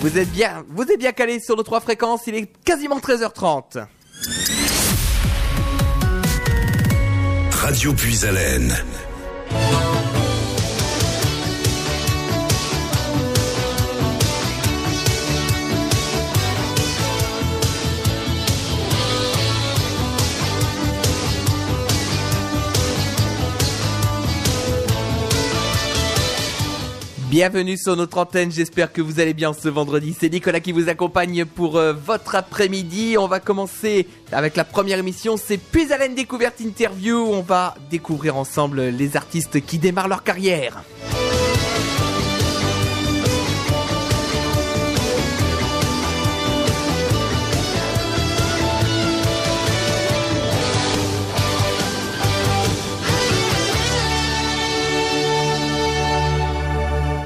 Vous êtes bien, vous êtes bien calé sur nos trois fréquences. Il est quasiment 13h30. Radio Puis-Haleine. Bienvenue sur notre antenne, j'espère que vous allez bien ce vendredi. C'est Nicolas qui vous accompagne pour euh, votre après-midi. On va commencer avec la première émission, c'est Puis Haleine Découverte Interview. On va découvrir ensemble les artistes qui démarrent leur carrière.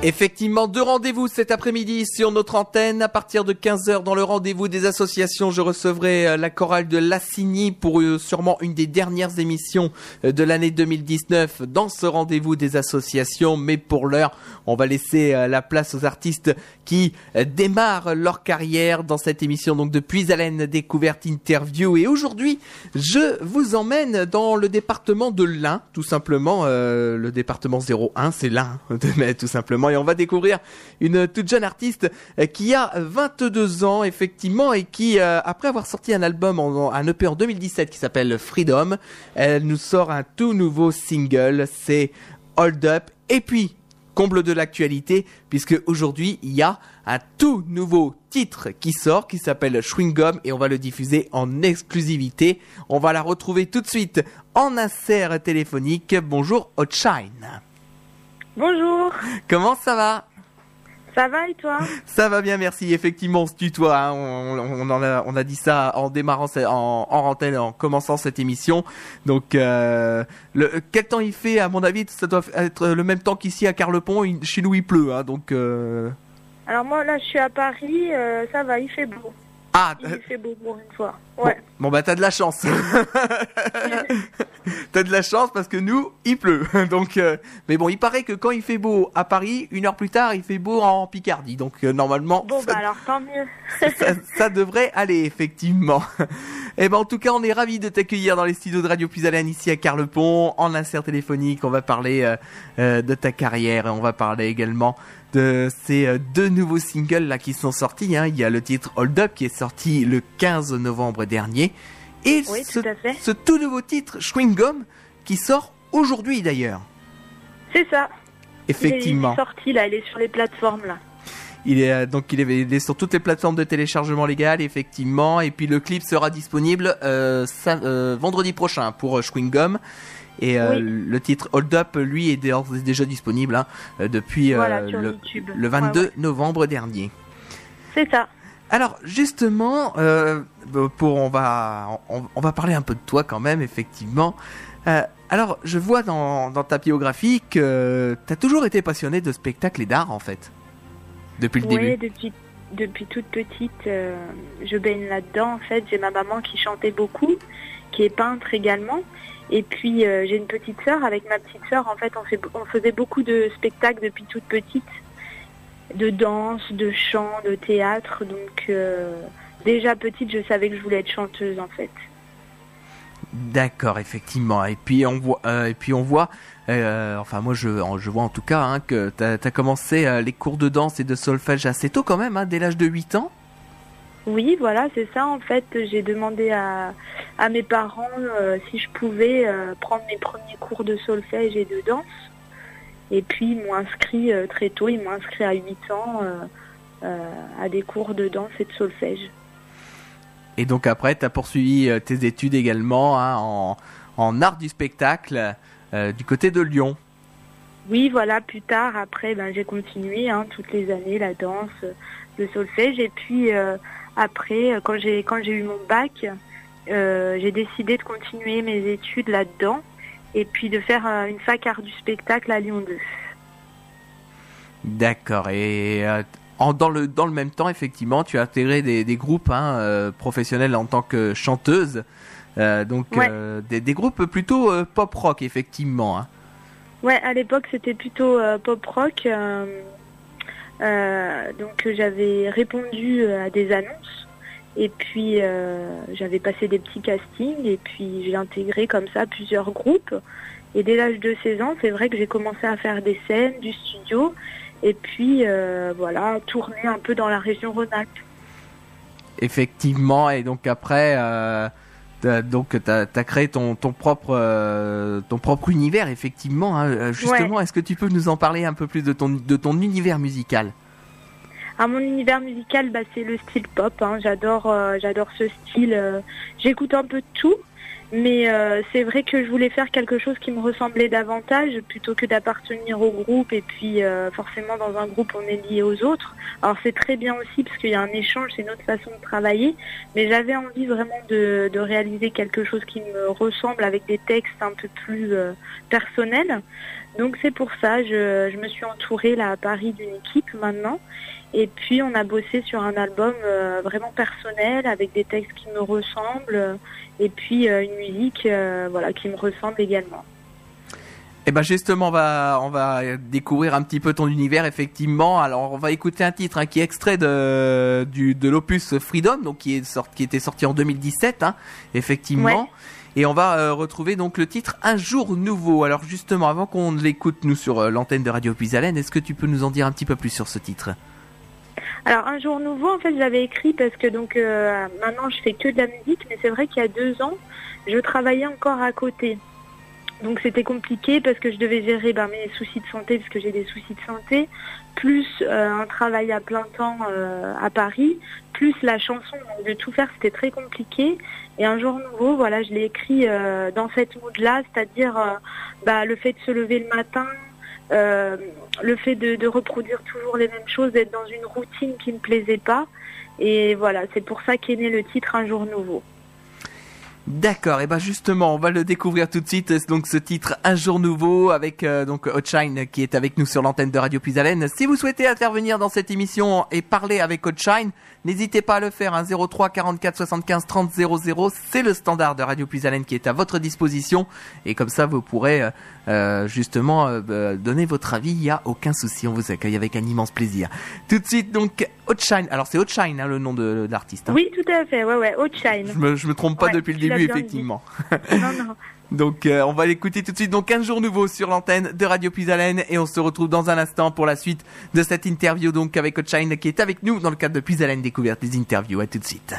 Effectivement, deux rendez-vous cet après-midi sur notre antenne. À partir de 15h, dans le rendez-vous des associations, je recevrai euh, la chorale de Lassigny pour euh, sûrement une des dernières émissions euh, de l'année 2019 dans ce rendez-vous des associations. Mais pour l'heure, on va laisser la place aux artistes qui démarrent leur carrière dans cette émission donc de Puis-Haleine Découverte Interview. Et aujourd'hui, je vous emmène dans le département de l'Ain, tout simplement. le département 01, c'est l'Ain, tout simplement et on va découvrir une toute jeune artiste euh, qui a 22 ans effectivement et qui euh, après avoir sorti un album en, un EP en 2017 qui s'appelle Freedom, elle nous sort un tout nouveau single, c'est Hold Up et puis comble de l'actualité puisque aujourd'hui il y a un tout nouveau titre qui sort qui s'appelle Chewing Gum et on va le diffuser en exclusivité. On va la retrouver tout de suite en insert téléphonique. Bonjour Hotshine. Bonjour. Comment ça va? Ça va et toi? Ça va bien, merci. Effectivement, on se tutoie. Hein. On, en a, on a dit ça en démarrant, en, en antenne, en commençant cette émission. Donc, euh, le, quel temps il fait À mon avis, ça doit être le même temps qu'ici à Carlepont. Chez nous, il pleut. Hein, donc. Euh... Alors moi, là, je suis à Paris. Euh, ça va, il fait beau. Ah, il fait beau pour une fois. Ouais. Bon, bah t'as de la chance. t'as de la chance parce que nous, il pleut. Donc, euh, mais bon, il paraît que quand il fait beau à Paris, une heure plus tard, il fait beau en Picardie. Donc euh, normalement. Bon, bah alors tant mieux. ça, devrait aller effectivement. Et eh ben en tout cas, on est ravis de t'accueillir dans les studios de Radio Plus ici à Carlepont en insert téléphonique. On va parler euh, de ta carrière et on va parler également de ces euh, deux nouveaux singles là qui sont sortis. Hein. Il y a le titre Hold Up qui est sorti le 15 novembre dernier. Et ce, tout nouveau titre, Chewing Gum, qui sort aujourd'hui d'ailleurs. C'est ça. Effectivement. Il est sorti là, il est sur les plateformes là. Il est euh, donc il est, sur toutes les plateformes de téléchargement légal effectivement et puis le clip sera disponible euh, vendredi prochain pour Chewing Gum et euh, le titre Hold Up, lui, est déjà disponible hein, euh, depuis euh, le, 22 novembre dernier. C'est ça. Alors justement, pour on va on, va parler un peu de toi quand même effectivement. alors je vois dans, ta biographie que tu as toujours été passionné de spectacle et d'art en fait depuis le oui, début. depuis depuis toute petite, je baigne là-dedans en fait. J'ai ma maman qui chantait beaucoup, qui est peintre également. Et puis euh, j'ai une petite sœur. Avec ma petite sœur, en fait, on, faisait beaucoup de spectacles depuis toute petite, de danse, de chant, de théâtre. Donc euh, déjà petite, je savais que je voulais être chanteuse, en fait. D'accord, effectivement. Et puis on voit, euh, et puis on voit, enfin moi je, je vois en tout cas hein, que tu as, commencé les cours de danse et de solfège assez tôt quand même, hein, dès l'âge de 8 ans. Oui, voilà, c'est ça. En fait, j'ai demandé à, à, mes parents euh, si je pouvais euh, prendre mes premiers cours de solfège et de danse. Et puis, ils m'ont inscrit euh, très tôt, ils m'ont inscrit à 8 ans à des cours de danse et de solfège. Et donc après, tu as poursuivi tes études également hein, en, en, art du spectacle du côté de Lyon. Oui, voilà, plus tard, après, ben, j'ai continué hein, toutes les années la danse, le solfège. Et puis, après, euh, quand j'ai quand j'ai eu mon bac, euh, j'ai décidé de continuer mes études là-dedans et puis de faire euh, une fac art du spectacle à Lyon 2. D'accord. Et dans, le, dans le même temps, effectivement, tu as intégré des, des groupes hein, professionnels en tant que chanteuse. donc des, des, groupes plutôt pop rock, effectivement. Hein. Ouais, à l'époque, c'était plutôt pop rock. Donc j'avais répondu à des annonces et puis j'avais passé des petits castings et puis j'ai intégré comme ça plusieurs groupes. Et dès l'âge de 16 ans, c'est vrai que j'ai commencé à faire des scènes, du studio et puis voilà, tourner un peu dans la région Rhône-Alpes. Effectivement, et donc après, donc tu as, créé ton, ton propre euh, ton propre univers effectivement hein. euh, justement est-ce que tu peux nous en parler un peu plus de ton de ton univers musical? Ah, mon univers musical bah, c'est le style pop hein. j'adore euh, j'adore ce style j'écoute un peu tout mais euh, c'est vrai que je voulais faire quelque chose qui me ressemblait davantage plutôt que d'appartenir au groupe et puis euh, forcément dans un groupe on est lié aux autres. Alors c'est très bien aussi parce qu'il y a un échange, c'est notre façon de travailler, mais j'avais envie vraiment de, de, réaliser quelque chose qui me ressemble avec des textes un peu plus euh, personnels. Donc c'est pour ça, je, je me suis entourée là à Paris d'une équipe maintenant et puis on a bossé sur un album euh, vraiment personnel avec des textes qui me ressemblent et puis euh, une musique euh, voilà qui me ressemble également. Et eh ben justement, on va on va découvrir un petit peu ton univers effectivement. Alors on va écouter un titre hein, qui est extrait de du de l'opus Freedom, donc qui est sorti, qui était sorti en 2017, hein, effectivement. Et on va retrouver donc le titre Un jour nouveau. Alors justement, avant qu'on l'écoute nous sur l'antenne de Radio Puisalène, est-ce que tu peux nous en dire un petit peu plus sur ce titre? Alors un jour nouveau, en fait, j'avais écrit parce que donc euh, maintenant je fais que de la musique, mais c'est vrai qu'il y a deux ans, je travaillais encore à côté. Donc c'était compliqué parce que je devais gérer ben, mes soucis de santé, parce que j'ai des soucis de santé, plus euh, un travail à plein temps euh, à Paris, plus la chanson. De tout faire, c'était très compliqué. Et un jour nouveau, voilà, je l'ai écrit dans cette mood-là, c'est-à-dire bah, le fait de se lever le matin, euh, le fait de, reproduire toujours les mêmes choses, d'être dans une routine qui ne plaisait pas. Et voilà, c'est pour ça qu'est né le titre Un jour nouveau. D'accord, et ben justement, on va le découvrir tout de suite. Donc ce titre Un jour nouveau avec euh, donc Hotshine qui est avec nous sur l'antenne de Radio Puisalène. Si vous souhaitez intervenir dans cette émission et parler avec Hotshine, N'hésitez pas à le faire, 03 44 75 30 00, c'est le standard de Radio Puisalène qui est à votre disposition et comme ça vous pourrez euh, euh, justement euh, bah, donner votre avis, il n'y a aucun souci, on vous accueille avec un immense plaisir. Tout de suite donc Outshine, alors c'est Outshine hein, le nom de, l'artiste. Hein. Oui tout à fait, ouais ouais, Outshine. Je me, je me trompe pas depuis le début effectivement. non non. Donc euh, on va l'écouter tout de suite. Donc 15 jours nouveaux sur l'antenne de Radio Puisalène et on se retrouve dans un instant pour la suite de cette interview donc avec Outshine qui est avec nous dans le cadre de Puisalène découverte des interviews. À tout de suite.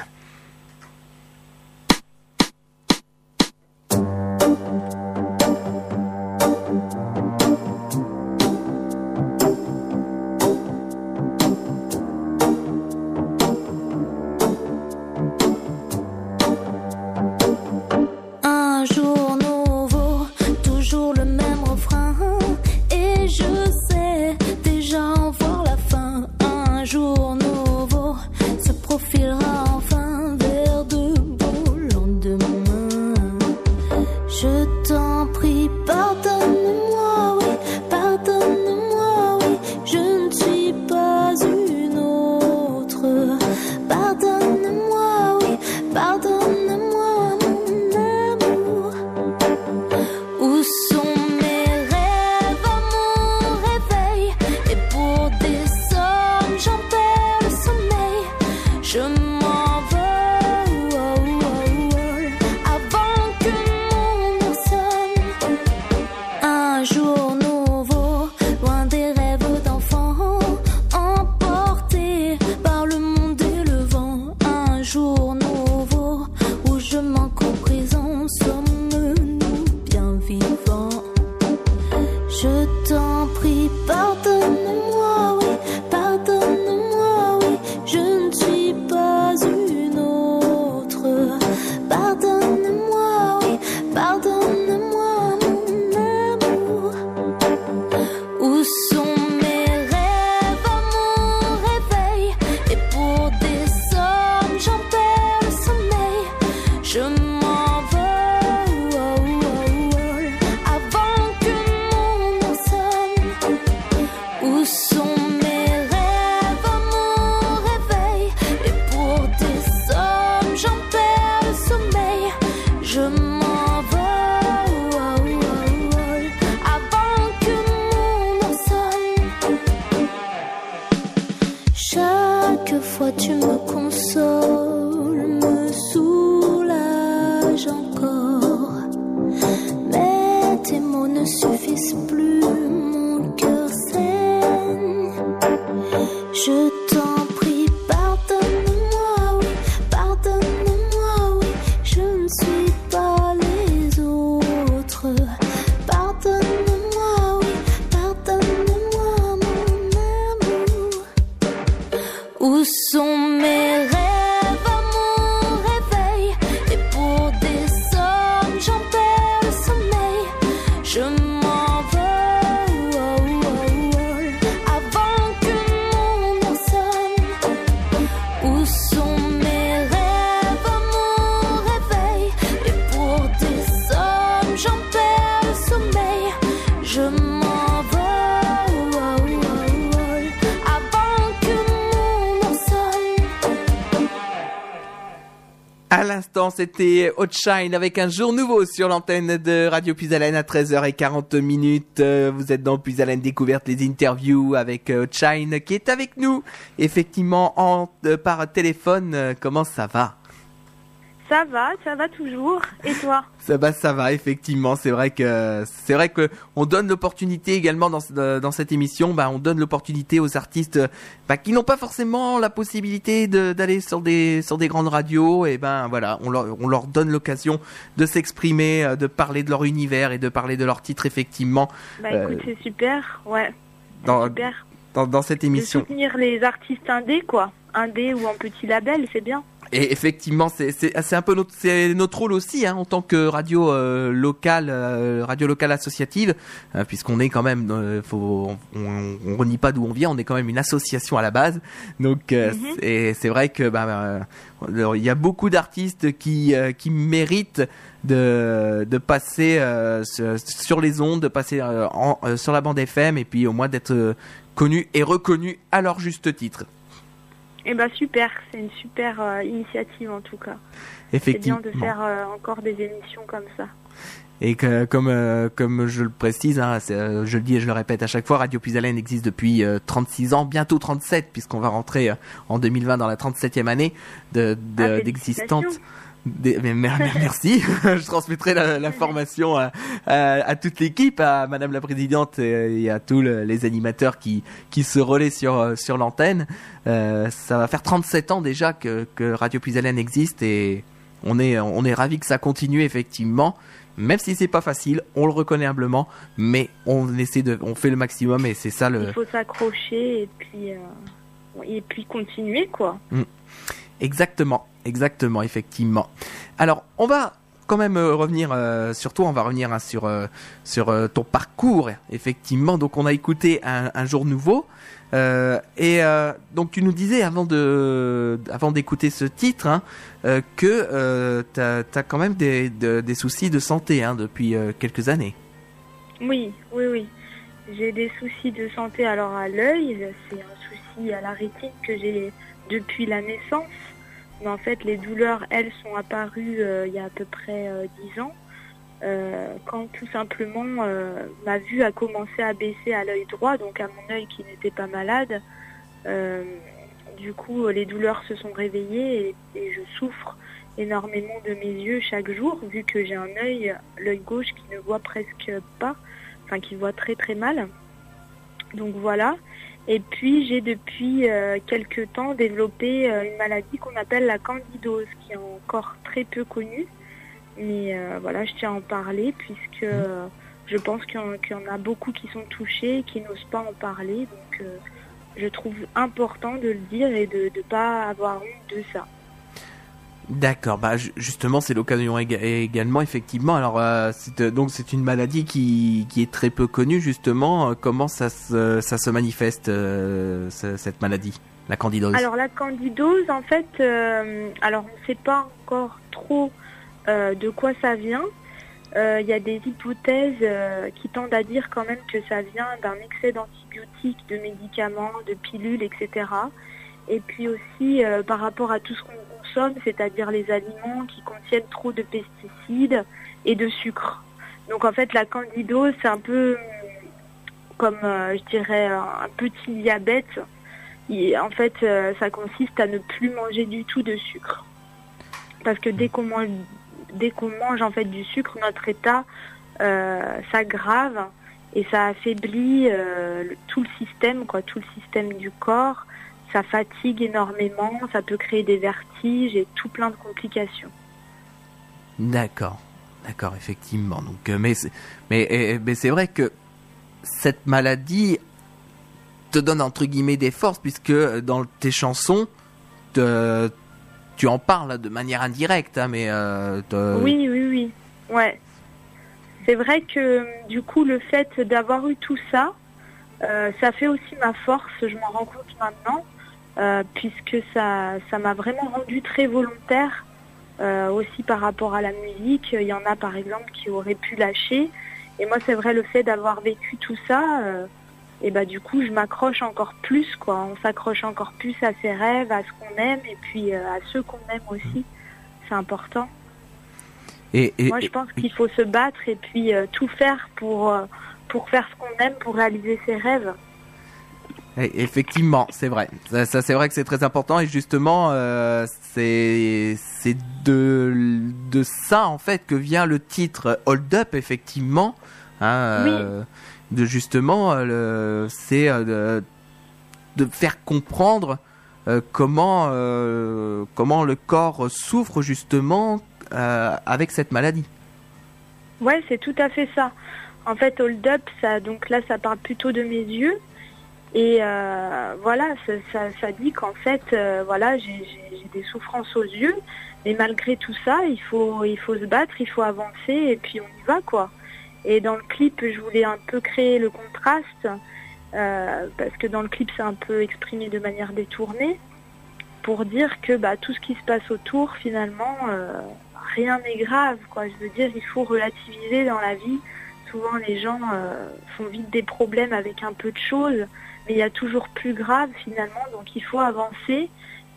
parfois tu me consoles. C'était Outshine avec un jour nouveau sur l'antenne de Radio Puisalène à 13h40 minutes. Euh, Vous êtes dans Puisalène Découverte, les interviews avec euh, Outshine qui est avec nous. Effectivement, en, euh, par téléphone, comment ça va? Ça va, ça va toujours. Et toi Ça va, ça va, effectivement. C'est vrai que c'est vrai que on donne l'opportunité également dans dans cette émission. Bah, on donne l'opportunité aux artistes bah, qui n'ont pas forcément la possibilité de- d'aller sur des sur des grandes radios. Et ben voilà, on leur on leur donne l'occasion de s'exprimer, euh, de parler de leur univers et de parler de leur titre effectivement Bah Euh, écoute, c'est super, ouais. dans Super. dans, dans cette De émission. soutenir les artistes indés, quoi. Indés ou en petit label, c'est bien. Et effectivement, c'est c'est un peu notre c'est notre rôle aussi hein, en tant que radio euh, locale, euh, radio locale associative, euh, puisqu'on est quand même, euh, faut, on, on renie pas d'où on vient, on est quand même une association à la base. Donc euh, Mhm. c'est c'est vrai que bah, euh, il y a beaucoup d'artistes qui euh, qui méritent de de passer euh, sur, les ondes, de passer euh, en, euh, sur la bande FM et puis au moins d'être connus et reconnus à leur juste titre. Et bah super, c'est une super euh, initiative en tout cas. C'est Effectivement. bien de faire euh, encore des émissions comme ça. Et que, comme euh, comme je le précise, hein, c'est, je le dis et je le répète à chaque fois, Radio Puisalène existe depuis euh, 36 ans, bientôt 37, puisqu'on va rentrer en 2020 dans la 37e année de, de- Ah, d'existence. Des- mais mer- merci, je transmettrai la- l'information à, à, à toute l'équipe, à Madame la Présidente et, à tous le- les animateurs qui, qui se relaient sur, euh, sur l'antenne. Euh, ça va faire 37 ans déjà que, que Radio Puisalène existe et on est, on est ravis que ça continue effectivement. Même si c'est pas facile, on le reconnaît humblement, mais on essaie de, on fait le maximum et c'est ça le, Il faut s'accrocher et puis euh, et puis continuer quoi. Exactement, exactement, effectivement. Alors, on va quand même euh, revenir euh, sur toi, on va revenir hein, sur euh, sur euh, ton parcours, effectivement. Donc, on a écouté un, jour nouveau, et donc tu nous disais avant de avant d'écouter ce titre hein, que t'as as quand même des, de- des soucis de santé hein, depuis quelques années. Oui, oui, oui. J'ai des soucis de santé alors à l'œil, c'est un souci à la rétine que j'ai depuis la naissance. Mais en fait, les douleurs, elles, sont apparues euh, il y a à peu près euh, 10 ans, euh, quand tout simplement euh, ma vue a commencé à baisser à l'œil droit, donc à mon œil qui n'était pas malade. Du coup, les douleurs se sont réveillées et, et je souffre énormément de mes yeux chaque jour, vu que j'ai un œil, l'œil gauche qui ne voit presque pas, enfin qui voit très très mal. Donc voilà. Et puis j'ai depuis euh, quelques temps développé euh, une maladie qu'on appelle la candidose, qui est encore très peu connue. Mais euh, voilà, je tiens à en parler puisque euh, je pense qu'il y, y en a beaucoup qui sont touchés et qui n'osent pas en parler. Donc je trouve important de le dire et de ne pas avoir honte de ça. D'accord, bah ju- justement c'est l'occasion éga- également effectivement. Alors euh, c'est, euh, donc c'est une maladie qui, qui est très peu connue justement. Euh, Comment ça se, ça se manifeste ce- cette maladie, la candidose? Alors la candidose, en fait, alors on ne sait pas encore trop de quoi ça vient. Il y a des hypothèses qui tendent à dire quand même que ça vient d'un excès d'antibiotiques, de médicaments, de pilules, etc. Et puis aussi par rapport à tout ce qu'on c'est-à-dire les aliments qui contiennent trop de pesticides et de sucre. Donc en fait la candidose, c'est un peu comme euh, je dirais un petit diabète il- en fait, euh, ça consiste à ne plus manger du tout de sucre. Parce que dès qu'on mange, dès qu'on mange en fait du sucre, notre état euh, s'aggrave et ça affaiblit tout le système, quoi, tout le système du corps. Ça fatigue énormément, ça peut créer des vertiges et tout plein de complications. D'accord, d'accord, effectivement. Donc, euh, mais c'est- mais mais c'est vrai que cette maladie te donne entre guillemets des forces puisque euh, dans tes chansons, te- tu en parles de manière indirecte, hein, mais euh, te- Oui, oui, oui. Ouais. C'est vrai que du coup, le fait d'avoir eu tout ça, euh, ça fait aussi ma force, je m'en rends compte maintenant, euh, puisque ça ça m'a vraiment rendu très volontaire euh, aussi par rapport à la musique. Il y en a par exemple qui auraient pu lâcher. Et moi, c'est vrai, le fait d'avoir vécu tout ça, euh, et bah du coup, je m'accroche encore plus, quoi. On s'accroche encore plus à ses rêves, à ce qu'on aime, et puis à ceux qu'on aime aussi. C'est important. et, et- Moi, je pense qu'il faut se battre et puis tout faire pour, pour faire ce qu'on aime, pour réaliser ses rêves. Et- effectivement, c'est vrai. Ça, ça, c'est vrai que c'est très important et justement, euh, c'est c'est de de ça en fait que vient le titre Hold Up, effectivement. Hein, euh, de justement, euh, c'est euh, de, de faire comprendre comment comment le corps souffre justement avec cette maladie. Ouais, c'est tout à fait ça. En fait, hold up, ça, donc là, ça parle plutôt de mes yeux. Et euh, voilà, ça, dit qu'en fait, euh, voilà, j'ai des souffrances aux yeux, mais malgré tout ça, il faut, il faut se battre, il faut avancer, et puis on y va, quoi. Et dans le clip, je voulais un peu créer le contraste, euh, parce que dans le clip, c'est un peu exprimé de manière détournée, pour dire que bah, tout ce qui se passe autour, finalement, rien n'est grave, quoi. Je veux dire, il faut relativiser dans la vie. Souvent, les gens font vite des problèmes avec un peu de choses, mais il y a toujours plus grave finalement. Donc, il faut avancer.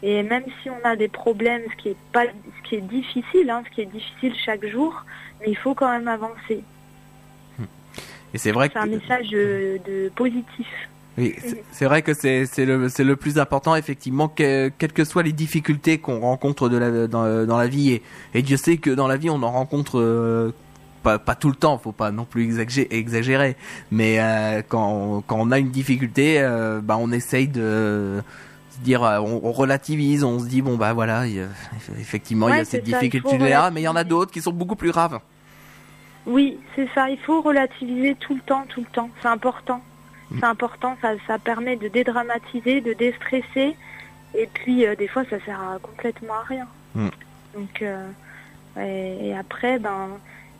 Et même si on a des problèmes, ce qui est pas, ce qui est difficile, hein, ce qui est difficile chaque jour, mais il faut quand même avancer. Et c'est vrai que C'est un message de, de positif. Oui, c'est- vrai que c'est le le plus important effectivement que, quelles que soient les difficultés qu'on rencontre de la, dans, dans la vie et, et Dieu sait que dans la vie on en rencontre euh, pas, pas tout le temps, faut pas non plus exagérer, mais euh, quand, quand on a une difficulté, euh, bah on essaye de se dire, euh, on, on relativise, on se dit bon bah voilà, il effectivement il y a cette difficulté là, mais il y en a d'autres qui sont beaucoup plus graves. Oui, c'est ça. Il faut relativiser tout le temps, tout le temps. C'est important. C'est important. Ça, ça permet de dédramatiser, de déstresser. Et puis, euh, des fois, ça sert à- complètement à rien. Mm. Donc, euh, et, et après, ben,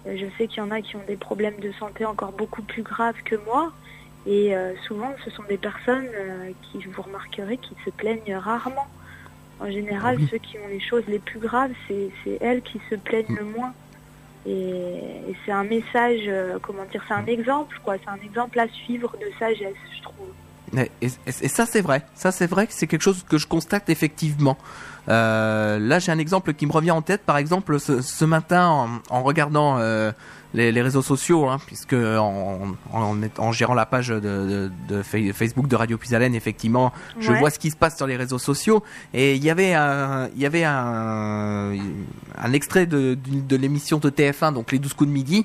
je sais qu'il y en a qui ont des problèmes de santé encore beaucoup plus graves que moi. Et euh, souvent, ce sont des personnes euh, qui, vous remarquerez, qui se plaignent rarement. En général, Ah oui. ceux qui ont les choses les plus graves, c'est elles qui se plaignent Mm. le moins. Et, et c'est un message, euh, comment dire, c'est un exemple, quoi. C'est un exemple à suivre de sagesse, je trouve. Et, et- et ça c'est vrai, ça c'est vrai que c'est quelque chose que je constate effectivement. Euh, là j'ai un exemple qui me revient en tête, par exemple ce, ce matin en, en regardant euh, les, les réseaux sociaux, hein, puisque en, en, en gérant la page de, de, de Fa- Facebook de Radio Puisalène, effectivement, je vois ce qui se passe sur les réseaux sociaux. Et il y avait un, il y avait un, un extrait de l'émission de TF1, donc les 12 coups de midi,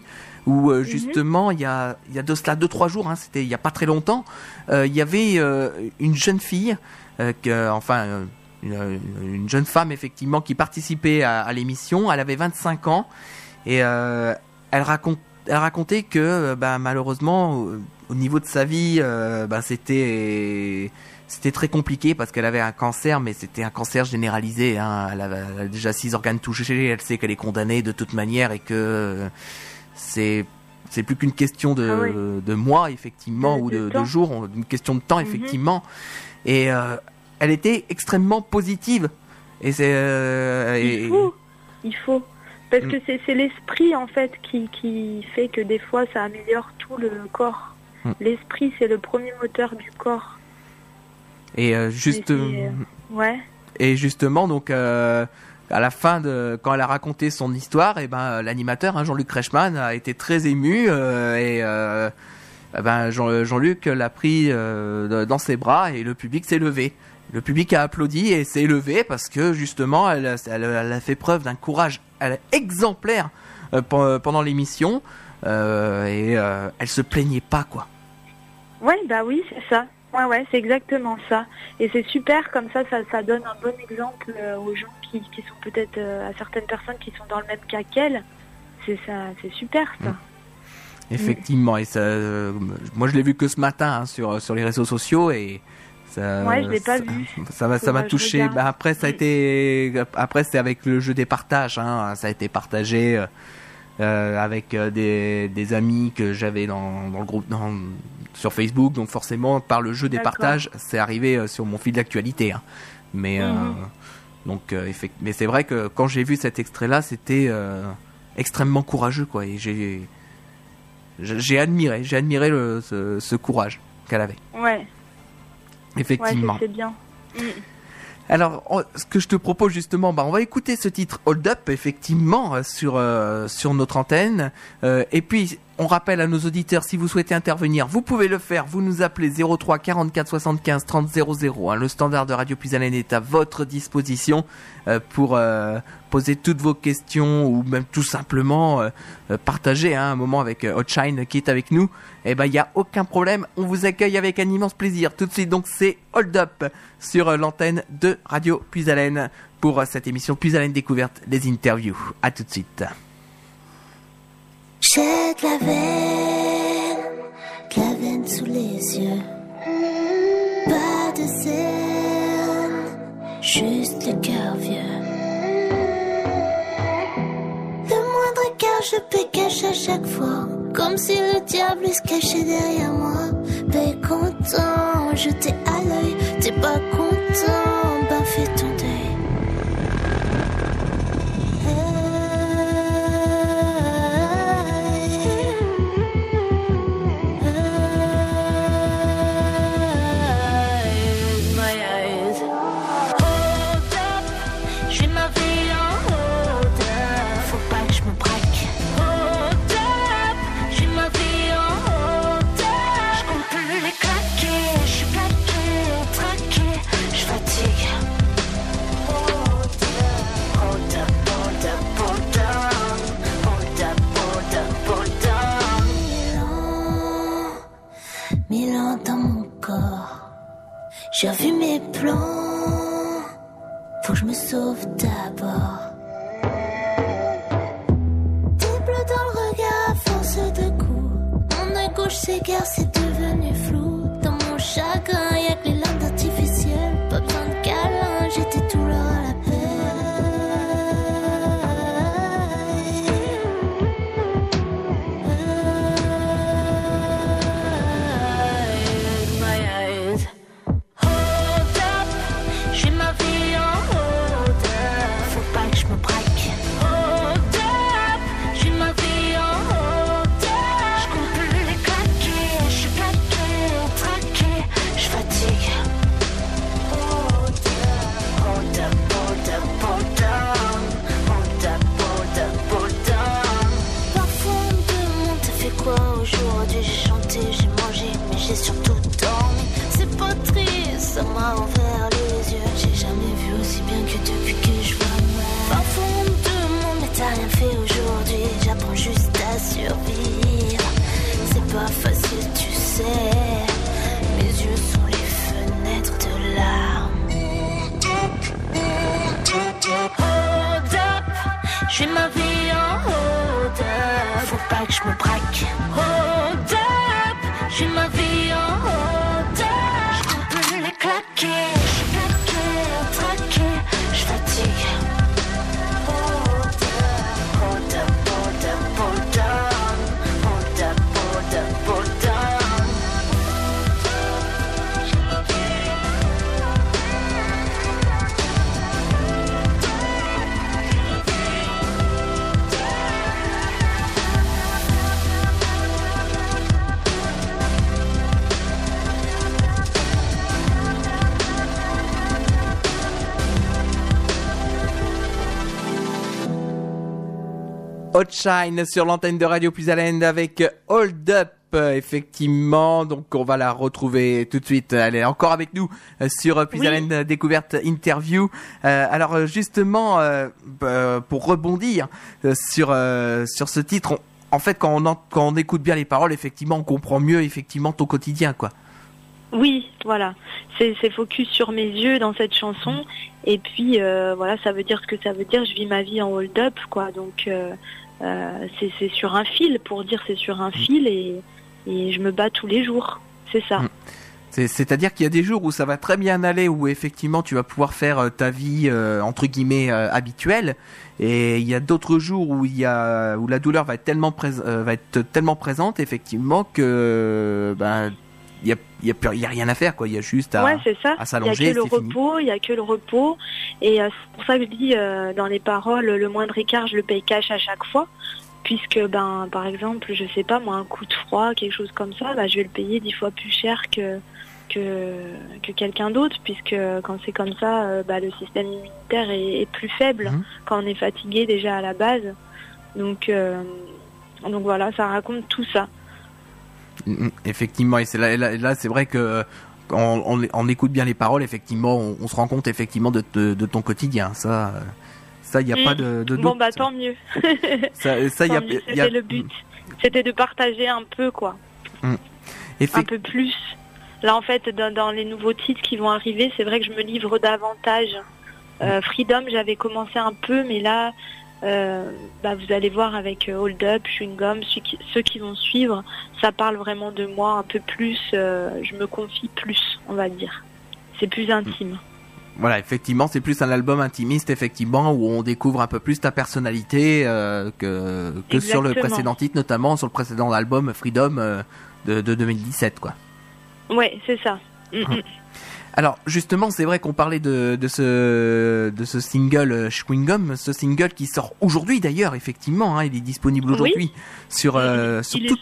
où euh, justement il y a, y a de cela deux trois jours, hein, c'était il y a pas très longtemps, euh, il y avait euh, une jeune fille, que, enfin une, une jeune femme effectivement qui participait à, à l'émission. Elle avait 25 ans et elle raconte, elle racontait que bah, malheureusement au, au niveau de sa vie, euh, bah, c'était c'était très compliqué parce qu'elle avait un cancer, mais c'était un cancer généralisé. Hein. Elle, avait, elle a déjà six organes touchés. Elle sait qu'elle est condamnée de toute manière et que c'est c'est plus qu'une question de, Ah oui. de mois effectivement De- ou de jours, une question de temps Mhm. effectivement. Et euh, elle était extrêmement positive. Et c'est euh, et- Il faut, il faut. Parce Mm. que c'est l'esprit, en fait, qui, qui fait que des fois, ça améliore tout le corps. Mm. L'esprit, c'est le premier moteur du corps. et euh, juste Et Ouais. et justement donc à la fin de quand elle a raconté son histoire et ben euh, l'animateur hein, Jean-Luc Reichmann a été très ému euh, et euh, eh ben Jean- Jean-Luc l'a pris dans ses bras et le public s'est levé. Le public a applaudi et s'est levé parce que justement elle, a fait preuve d'un courage exemplaire pen- pendant l'émission et elle se plaignait pas quoi. Ouais, bah oui, c'est ça. Ouais, ouais, c'est exactement ça. Et c'est super, comme ça, ça, donne un bon exemple aux gens qui, qui sont peut-être, euh, à certaines personnes qui sont dans le même cas qu'elle. C'est ça, c'est super ça. Effectivement et ça, euh, moi je l'ai vu que ce matin hein, sur sur les réseaux sociaux et ça, Ouais, je l'ai pas ça- vu. Ça m'a ça touché. Bah, après ça a Mm. été après c'est avec le jeu des partages hein, ça a été partagé euh, avec des, des amis que j'avais dans, dans le groupe dans, sur Facebook donc forcément par le jeu des partages c'est arrivé sur mon fil d'actualité hein. mais Mhm. Donc euh, mais c'est vrai que quand j'ai vu cet extrait là c'était euh, extrêmement courageux quoi et j'ai j'ai admiré j'ai admiré le, ce, ce courage qu'elle avait Ouais, ouais, effectivement c'est bien. Mm. alors, on- ce que je te propose justement, bah, on va écouter ce titre Hold Up, effectivement, euh, sur euh, sur notre antenne. Et puis, on rappelle à nos auditeurs, si vous souhaitez intervenir, vous pouvez le faire. Vous nous appelez 03 44 75 30 00. hein. le standard de Radio Puisalène est à votre disposition euh, pour euh, poser toutes vos questions ou même tout simplement euh, partager hein, un moment avec Hotshine qui est avec nous. Eh ben, il n'y a aucun problème. On vous accueille avec un immense plaisir. Tout de suite, donc, c'est Hold Up sur l'antenne de Radio Puisalène pour cette émission Puisalène Découverte, les interviews. À tout de suite. J'ai de la veine, de la veine sous les yeux. Pas de scène, juste le cœur vieux. Le moindre écart, je pécache à chaque fois. Comme si le diable se cachait derrière moi. Ben content, je t'ai à l'œil. T'es pas content, ben fais ton J'ai revu mes plans. Faut que je me sauve d'abord. Des bleus dans le regard, force de coups. Mon œil gauche s'égare, c'est Sur l'antenne de Radio Puisalène avec Hold Up. euh, Effectivement, donc on va la retrouver tout de suite. Elle est encore avec nous euh, sur Puisalène Découverte Interview. Euh, alors euh, justement, euh, euh, pour rebondir euh, sur euh, sur ce titre, on- en fait, quand on en- quand on écoute bien les paroles, effectivement, on comprend mieux effectivement ton quotidien, quoi. Oui, voilà. C'est focus sur mes yeux dans cette chanson. Et puis, euh, voilà, ça veut dire ce que ça veut dire. Je vis ma vie en hold-up, quoi. Donc, euh, euh, c'est c'est sur un fil, pour dire c'est sur un fil. Et, et je me bats tous les jours. C'est ça. Mm. C'est- C'est-à-dire qu'il y a des jours où ça va très bien aller, où effectivement tu vas pouvoir faire euh, ta vie euh, entre guillemets euh, habituelle, et il y a d'autres jours où il y a où la douleur va être tellement euh, va être tellement présente effectivement que ben y a il y a, plus- y a rien à faire quoi, il y a juste à Ouais, ça. à Il y a s'allonger, que le repos, il y a que le repos. Et euh, c'est pour ça que je dis euh, dans les paroles, le moindre écart, je le paye cash à chaque fois. Puisque, ben, par exemple, je sais pas, moi, un coup de froid, quelque chose comme ça, bah, je vais le payer dix fois plus cher que que, que quelqu'un d'autre, puisque quand c'est comme ça, euh, bah, le système immunitaire est, est plus faible Mhm. quand on est fatigué déjà à la base. Donc, euh, donc voilà, ça raconte tout ça. Mm, mm, Effectivement, et là, là, là, c'est vrai que euh, on, on, on écoute bien les paroles, effectivement, on, on se rend compte effectivement de, de, de ton quotidien. Ça, euh, ça, il n'y a Mm. pas de, de Bon, doute. bah tant mieux. ça, y a, C'était le but. C'était de partager un peu, quoi. Effect- un peu plus. Là, en fait, dans, dans les nouveaux titres qui vont arriver, c'est vrai que je me livre davantage. Euh, Freedom, j'avais commencé un peu, mais là, euh, bah, vous allez voir avec euh, Hold Up, Chewing Gum, ceux qui, ceux qui vont suivre, ça parle vraiment de moi un peu plus. euh, je me confie plus, on va dire. C'est plus intime. Voilà, effectivement, c'est plus un album intimiste, effectivement, où on découvre un peu plus ta personnalité euh, que, que sur le précédent titre, notamment sur le précédent album Freedom de, de 2017, quoi. Ouais, c'est ça. Mm, mm. Alors, justement, c'est vrai qu'on parlait de, de ce de ce single euh, Chewing Gum, ce single qui sort aujourd'hui d'ailleurs, effectivement, hein, il est disponible aujourd'hui sur euh, sur, tout-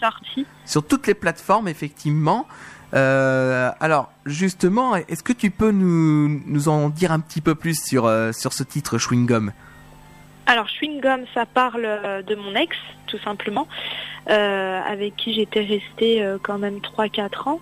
toutes les plateformes, effectivement. Euh, alors, justement, est-ce que tu peux nous, nous en dire un petit peu plus sur, euh, sur ce titre Chewing Gum Alors, Chewing Gum, ça parle euh, de mon ex, tout simplement, euh, avec qui j'étais restée euh, quand même 3-4 ans.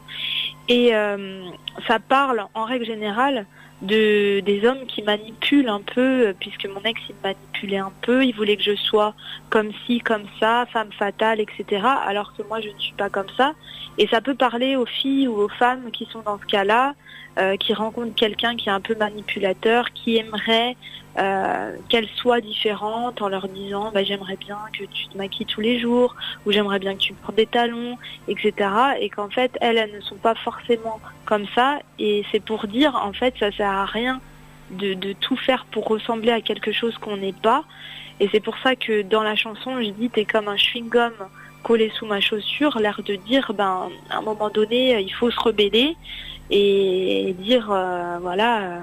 Et euh, ça parle, en règle générale, de des hommes qui manipulent un peu, euh, puisque mon ex, il manipulait un peu, il voulait que je sois comme ci, comme ça, femme fatale, etc., alors que moi, je ne suis pas comme ça. Et ça peut parler aux filles ou aux femmes qui sont dans ce cas-là, euh, qui rencontrent quelqu'un qui est un peu manipulateur, qui aimerait euh, qu'elle soit différente en leur disant bah, j'aimerais bien que tu te maquilles tous les jours ou j'aimerais bien que tu portes des talons, etc. Et qu'en fait elles, elles ne sont pas forcément comme ça. Et c'est pour dire en fait ça sert à rien de, de tout faire pour ressembler à quelque chose qu'on n'est pas. Et c'est pour ça que dans la chanson je dis t'es comme un chewing-gum collé sous ma chaussure, l'air de dire ben à un moment donné il faut se rebeller et dire euh, voilà euh,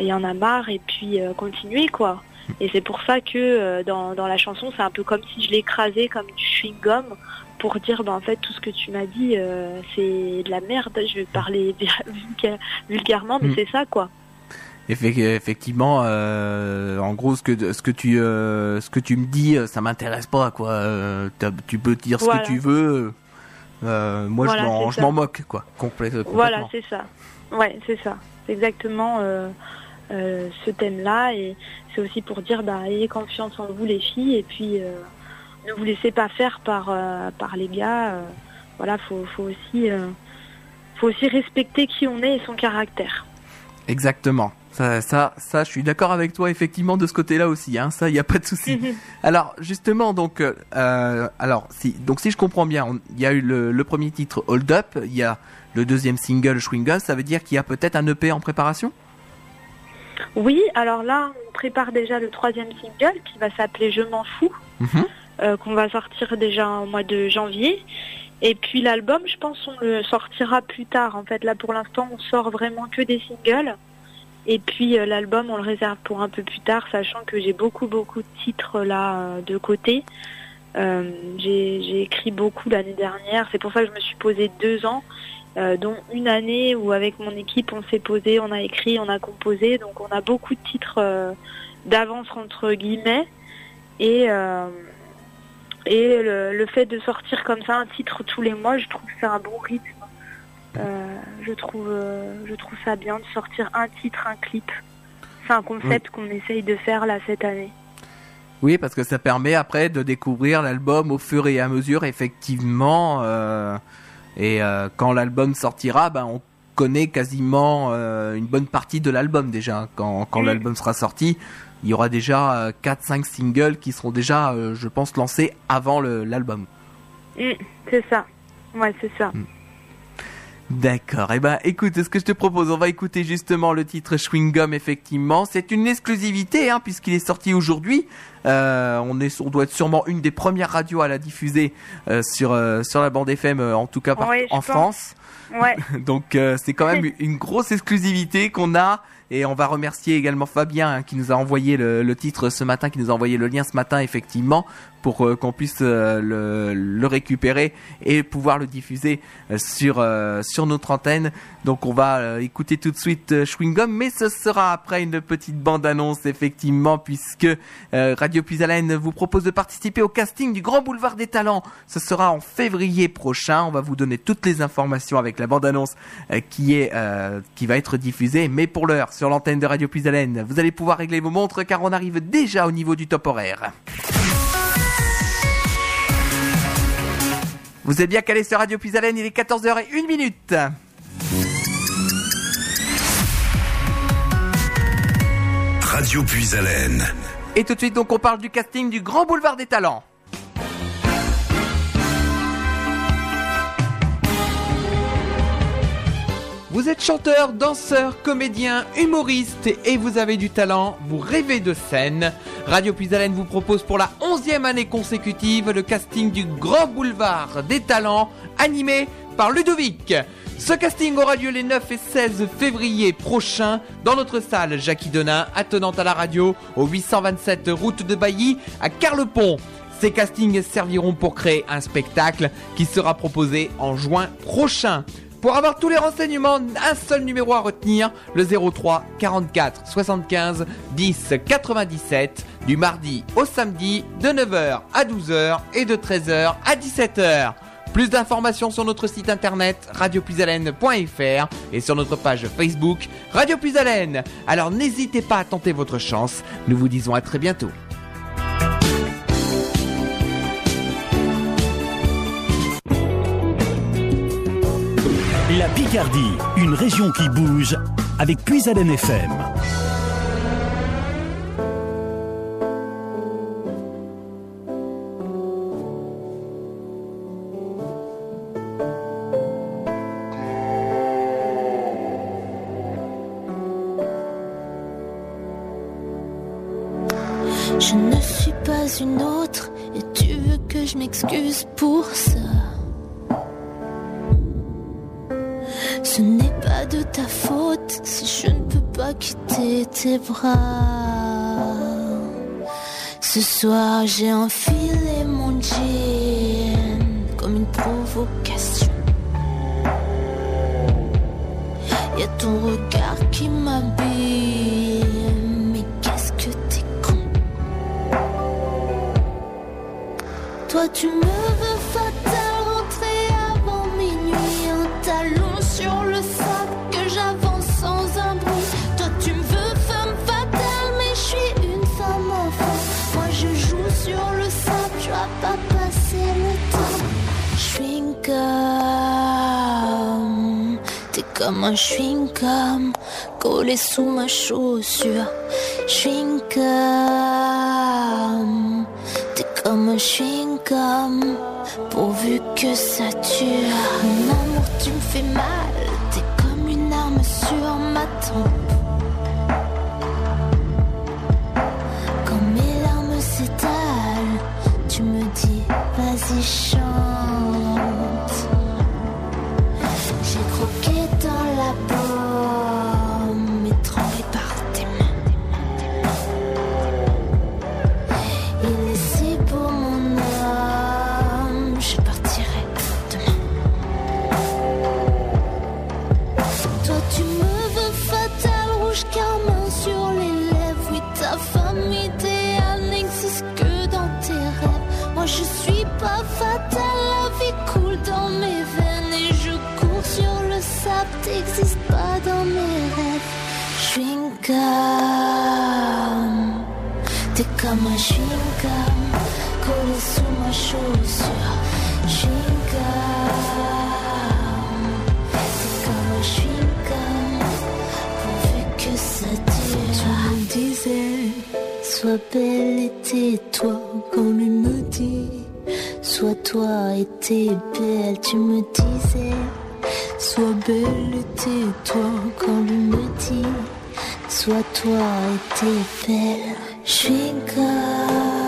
il y en a marre et puis euh, continuer quoi. Et c'est pour ça que euh, dans, dans la chanson c'est un peu comme si je l'écrasais comme du chewing-gum pour dire bah, en fait tout ce que tu m'as dit euh, c'est de la merde. Je vais parler vulga- vulgairement mais Mm. c'est ça quoi. Effe- Effectivement, euh, en gros, ce que, ce, que tu, euh, ce que tu me dis, euh, ça m'intéresse pas, quoi. Euh, tu peux dire ce que tu veux. moi, Voilà, je m'en- moque, quoi. Complè- complètement. Voilà c'est ça. Ouais c'est ça. C'est exactement ce thème-là et c'est aussi pour dire bah ayez confiance en vous les filles et puis ne vous laissez pas faire par par les gars. voilà faut faut aussi faut aussi respecter qui on est et son caractère. Exactement. Ça, ça, ça, je suis d'accord avec toi, effectivement, de ce côté-là aussi. Hein. Ça, il n'y a pas de souci. Alors justement, donc, euh, alors si, donc si je comprends bien, il y a eu le, le premier titre Hold Up, il y a le deuxième single Gum, ça veut dire qu'il y a peut-être un EP en préparation? Oui, alors là, on prépare déjà le troisième single qui va s'appeler Je m'en fous, Mhm. euh, qu'on va sortir déjà au mois de janvier. Et puis l'album, je pense, on le sortira plus tard. En fait, là, pour l'instant, on sort vraiment que des singles. Et puis euh, l'album, on le réserve pour un peu plus tard, sachant que j'ai beaucoup, beaucoup de titres là euh, de côté. Euh, j'ai écrit beaucoup l'année dernière. C'est pour ça que je me suis posé deux ans, dont une année où avec mon équipe, on s'est posé, on a écrit, on a composé. Donc on a beaucoup de titres d'avance entre guillemets. Et, Et le, le fait de sortir comme ça un titre tous les mois, je trouve que c'est un bon rythme. Euh, je trouve euh, je trouve ça bien de sortir un titre, un clip. C'est un concept qu'on essaye de faire là cette année. Oui, parce que ça permet après de découvrir l'album au fur et à mesure, effectivement. euh, et euh, quand l'album sortira, ben, on connaît quasiment euh, une bonne partie de l'album déjà. Quand, quand Mm. l'album sera sorti, il y aura déjà 4-5 singles qui seront déjà, je pense, lancés avant l'album. Mm, c'est ça. Ouais, c'est ça. D'accord. Eh ben, écoute, ce que je te propose, on va écouter justement le titre Chewing Gum, effectivement. C'est une exclusivité, hein, puisqu'il est sorti aujourd'hui. Euh, on est, on doit être sûrement une des premières radios à la diffuser euh, sur euh, sur la bande FM, euh, en tout cas par- en pense. France. Ouais. Donc euh, c'est quand même une grosse exclusivité qu'on a et on va remercier également Fabien hein, qui nous a envoyé le, le titre ce matin, qui nous a envoyé le lien ce matin effectivement pour euh, qu'on puisse euh, le, récupérer et pouvoir le diffuser euh, sur notre antenne. Donc on va écouter tout de suite Chewing Gum, mais ce sera après une petite bande annonce effectivement puisque Radio Puisalène vous propose de participer au casting du Grand Boulevard des Talents. Ce sera en février prochain. On va vous donner toutes les informations avec la bande annonce qui qui va être diffusée. Mais pour l'heure, sur l'antenne de Radio Puisalène, vous allez pouvoir régler vos montres car on arrive déjà au niveau du top horaire. Vous êtes bien calé sur Radio Puisalène, il est 14h01 minute. Radio Puisalène. Et tout de suite, donc, on parle du casting du Grand Boulevard des Talents. Vous êtes chanteur, danseur, comédien, humoriste et vous avez du talent, vous rêvez de scène. Radio Puisalène vous propose pour la onzième année consécutive le casting du Grand Boulevard des Talents animé par Ludovic. Ce casting aura lieu les 9 et 16 février prochains dans notre salle Jackie Denain, attenante à la radio, au 827 route de Bailly à Carlepont. Ces castings serviront pour créer un spectacle qui sera proposé en juin prochain. Pour avoir tous les renseignements, un seul numéro à retenir, le 03 44 75 10 97, du mardi au samedi, de 9h à 12h et de 13h à 17h. Plus d'informations sur notre site internet radiopuisalène.fr et sur notre page Facebook Radio Puisalène. Alors n'hésitez pas à tenter votre chance. Nous vous disons à très bientôt. La Picardie, une région qui bouge avec Puisalène FM. Je ne suis pas une autre et tu veux que je m'excuse pour ça. Bras. Ce soir j'ai enfilé mon jean comme une provocation. Y a ton regard qui m'habille, mais qu'est-ce que t'es con? Toi tu me un chewing gum collé sous ma chaussure. Chewing gum, t'es comme un chewing gum pourvu que ça tue. Mon amour, tu me fais mal, t'es comme une arme sur ma tempe. Un chewing gum collé sous ma chaussure. Gum. T'es comme un gum pourvu que ça dure. Tu me disais, sois belle et tais-toi quand lui me dit. Sois toi et t'es belle, tu me disais. Sois belle et tais-toi quand lui me dit. Sois toi et t'es belle, chewing gum.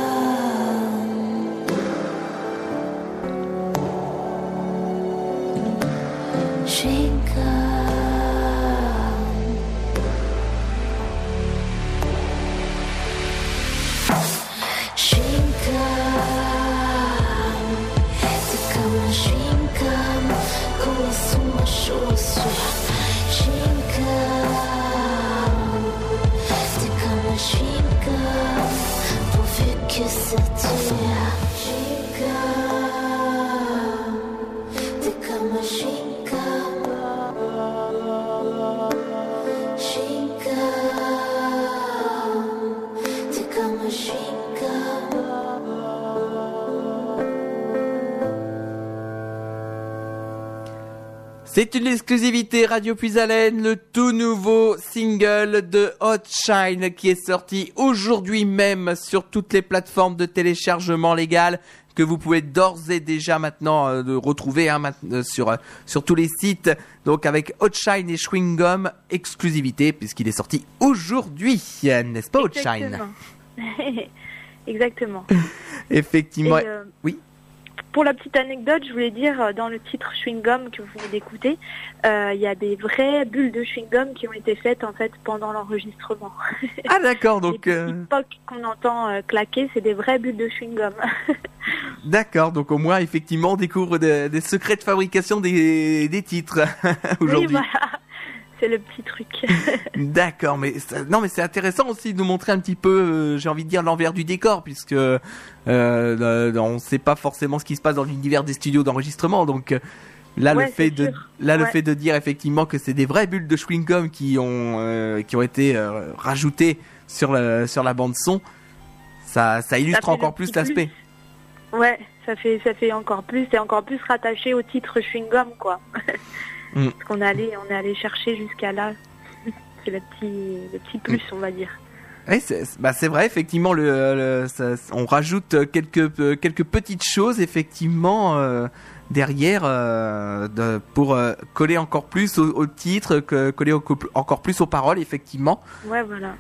C'est une exclusivité Radio Puisalène, le tout nouveau single de Hot Shine qui est sorti aujourd'hui même sur toutes les plateformes de téléchargement légal que vous pouvez d'ores et déjà maintenant euh, de retrouver hein, euh, sur euh, sur tous les sites. Donc avec Hot Shine et Chewing Gum exclusivité puisqu'il est sorti aujourd'hui, n'est-ce pas Hot Shine? Exactement. Exactement. Effectivement. Et, Oui? Pour la petite anecdote, je voulais dire, euh, dans le titre Chewing Gum que vous venez d'écouter, euh, il y a des vraies bulles de chewing gum qui ont été faites en fait pendant l'enregistrement. Ah d'accord, donc les euh, qu'on entend euh, claquer, c'est des vraies bulles de chewing gum. d'accord, donc au moins effectivement on découvre des, des secrets de fabrication des, des titres oui, aujourd'hui. voilà. C'est le petit truc. D'accord, mais ça- non, mais c'est intéressant aussi de nous montrer un petit peu, euh, j'ai envie de dire l'envers du décor, puisque euh, euh, on ne sait pas forcément ce qui se passe dans l'univers des studios d'enregistrement, donc. Là, Ouais, le fait de, sûr. là, le fait de dire effectivement que c'est des vraies bulles de chewing gum qui ont, euh, qui ont été euh, rajoutées sur la, sur la bande son, ça, ça illustre encore plus l'aspect. ouais, ça fait ça fait encore plus, c'est encore plus rattaché au titre chewing gum quoi. Mm. Parce qu'on est allé on est allé chercher jusqu'à là. C'est le petit le petit plus on va dire. Oui, c'est bah, c'est vrai, effectivement, le, le- ça- on rajoute quelques, quelques petites choses, effectivement, euh, derrière, euh, de- pour euh, coller encore plus au, au titre, que, coller au- encore plus aux paroles, effectivement. Ouais voilà.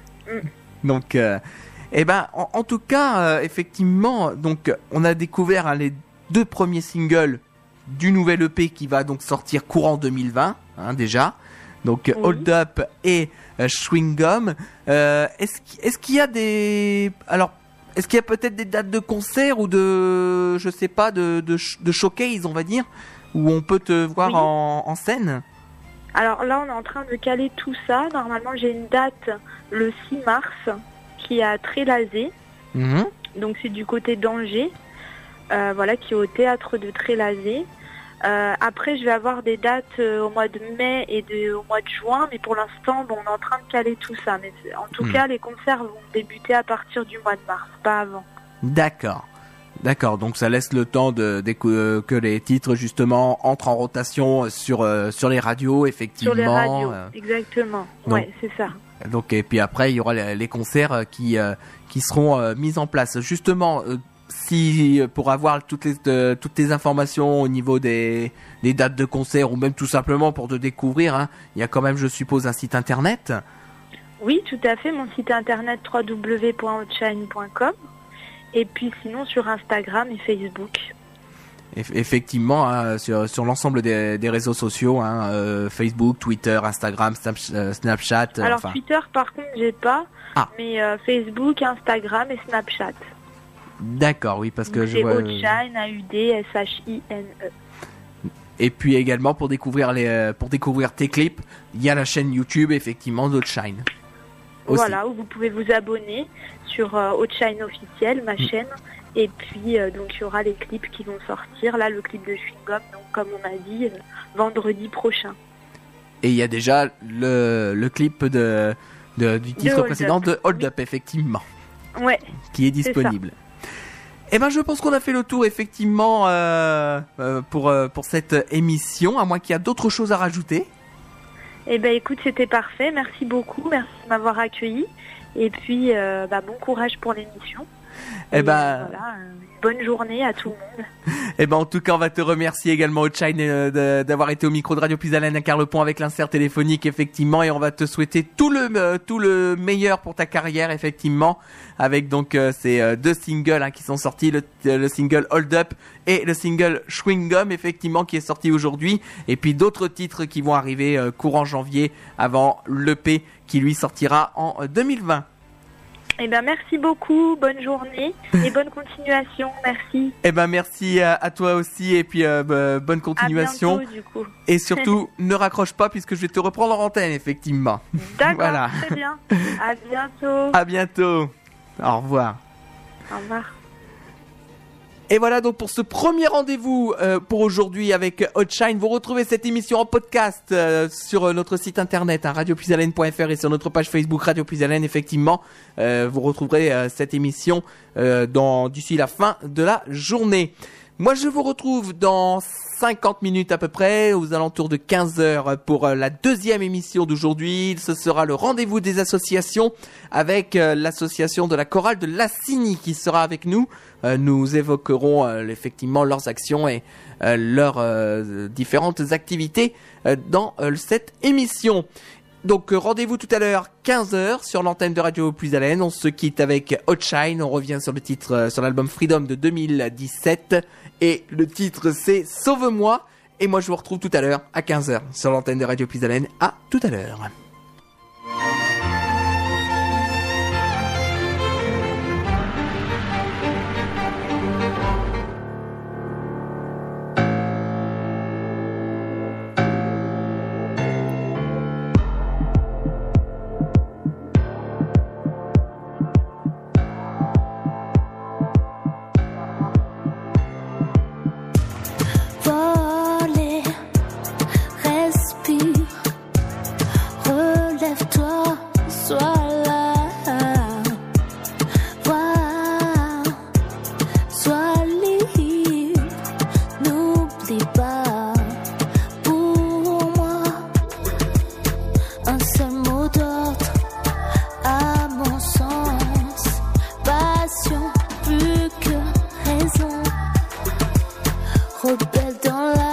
Donc, euh, eh ben, en, en tout cas, effectivement, donc, on a découvert hein, les deux premiers singles du nouvel EP qui va donc sortir courant 2020, hein, déjà. Donc, Oui. Hold Up et euh, Chewing Gum. Euh, est-ce qu'il est-ce qu'il y a des, alors, est-ce qu'il y a peut-être des dates de concert ou de, je sais pas, de, de, sh- de showcase, on va dire, où on peut te voir Oui. en, en scène? Alors là, on est en train de caler tout ça. Normalement, j'ai une date le 6 mars qui est à Trélazé. Mhm. Donc c'est du côté d'Angers. Euh, voilà, qui est au théâtre de Trélazé. Euh, après, je vais avoir des dates euh, au mois de mai et de, au mois de juin, mais pour l'instant, bon, on est en train de caler tout ça. Mais en tout Hmm. cas, les concerts vont débuter à partir du mois de mars, pas avant. D'accord. D'accord, donc ça laisse le temps de, euh, que les titres justement entrent en rotation sur euh, sur les radios effectivement. Sur les radios, exactement. donc- Ouais, c'est ça. donc et puis après il y aura les, les concerts qui euh, qui seront euh, mis en place. Justement, si euh, pour avoir toutes les euh, toutes les informations au niveau des des dates de concert ou même tout simplement pour te découvrir, hein, il y a quand même je suppose un site internet. Oui, tout à fait. Mon site internet www.outshine.com. Et puis sinon sur Instagram et Facebook. Eff- Effectivement, hein, sur, sur l'ensemble des, des réseaux sociaux, hein, euh, Facebook, Twitter, Instagram, Snap- Snapchat, Alors enfin, Twitter, par contre, j'ai pas. Ah. Mais euh, Facebook, Instagram et Snapchat. D'accord, oui, parce que je vois. A-U-D-S-H-I-N-E. Et puis également pour découvrir les, euh, pour découvrir tes clips, il y a la chaîne YouTube effectivement d'Outshine. Voilà, où vous pouvez vous abonner sur euh, Outshine officiel, Mm. ma chaîne. Et puis, euh, donc, il y aura les clips qui vont sortir. Là, le clip de Chewing Gum, donc, comme on a dit, euh, vendredi prochain. Et il y a déjà le, le clip de de- du titre précédent Up, de Hold. Up, effectivement, Ouais. qui est disponible. Eh ben, je pense qu'on a fait le tour effectivement euh, euh, pour euh, pour cette émission, à moins qu'il y a d'autres choses à rajouter. Eh ben écoute, c'était parfait. Merci beaucoup. Merci de m'avoir accueilli. Et puis, bah, bon courage pour l'émission. Eh ben, voilà, bonne journée à tout le monde. Eh ben, en tout cas, on va te remercier également, Outshine, euh, d'avoir été au micro de Radio Pisalène à Carlepont avec l'insert téléphonique, effectivement, et on va te souhaiter tout le, euh, tout le meilleur pour ta carrière, effectivement, avec donc euh, ces euh, deux singles hein, qui sont sortis, le, le single Hold Up et le single Chewing Gum, effectivement, qui est sorti aujourd'hui, et puis d'autres titres qui vont arriver courant janvier avant l'EP qui lui sortira en euh, 2020. Eh ben merci beaucoup. Bonne journée et bonne continuation. Merci. Eh ben, merci à, à toi aussi, et puis euh, bah, bonne À continuation. bientôt du coup. Et surtout, ne raccroche pas puisque je vais te reprendre en antenne, effectivement. D'accord. Voilà. Très bien. À bientôt. À bientôt. Au revoir. Au revoir. Et voilà donc pour ce premier rendez-vous euh, pour aujourd'hui avec Hotshine. Vous retrouvez cette émission en podcast euh, sur euh, notre site internet hein, radiopuisalène.fr et sur notre page Facebook Radio. Effectivement, vous retrouverez cette émission dans d'ici la fin de la journée. Moi, je vous retrouve dans 50 minutes à peu près, aux alentours de 15 heures pour euh, la deuxième émission d'aujourd'hui. Ce sera le rendez-vous des associations avec euh, l'association de la chorale de Lassigny qui sera avec nous. Euh, nous évoquerons effectivement leurs actions et leurs différentes activités dans cette émission. Donc euh, rendez-vous tout à l'heure 15h sur l'antenne de Radio Plus Haleine. On se quitte avec Hotshine. On revient sur le titre euh, sur l'album Freedom de 2017 et le titre c'est Sauve-moi. Et moi je vous retrouve tout à l'heure à 15h sur l'antenne de Radio Plus Haleine. À tout à l'heure. Rebelle dans l'âme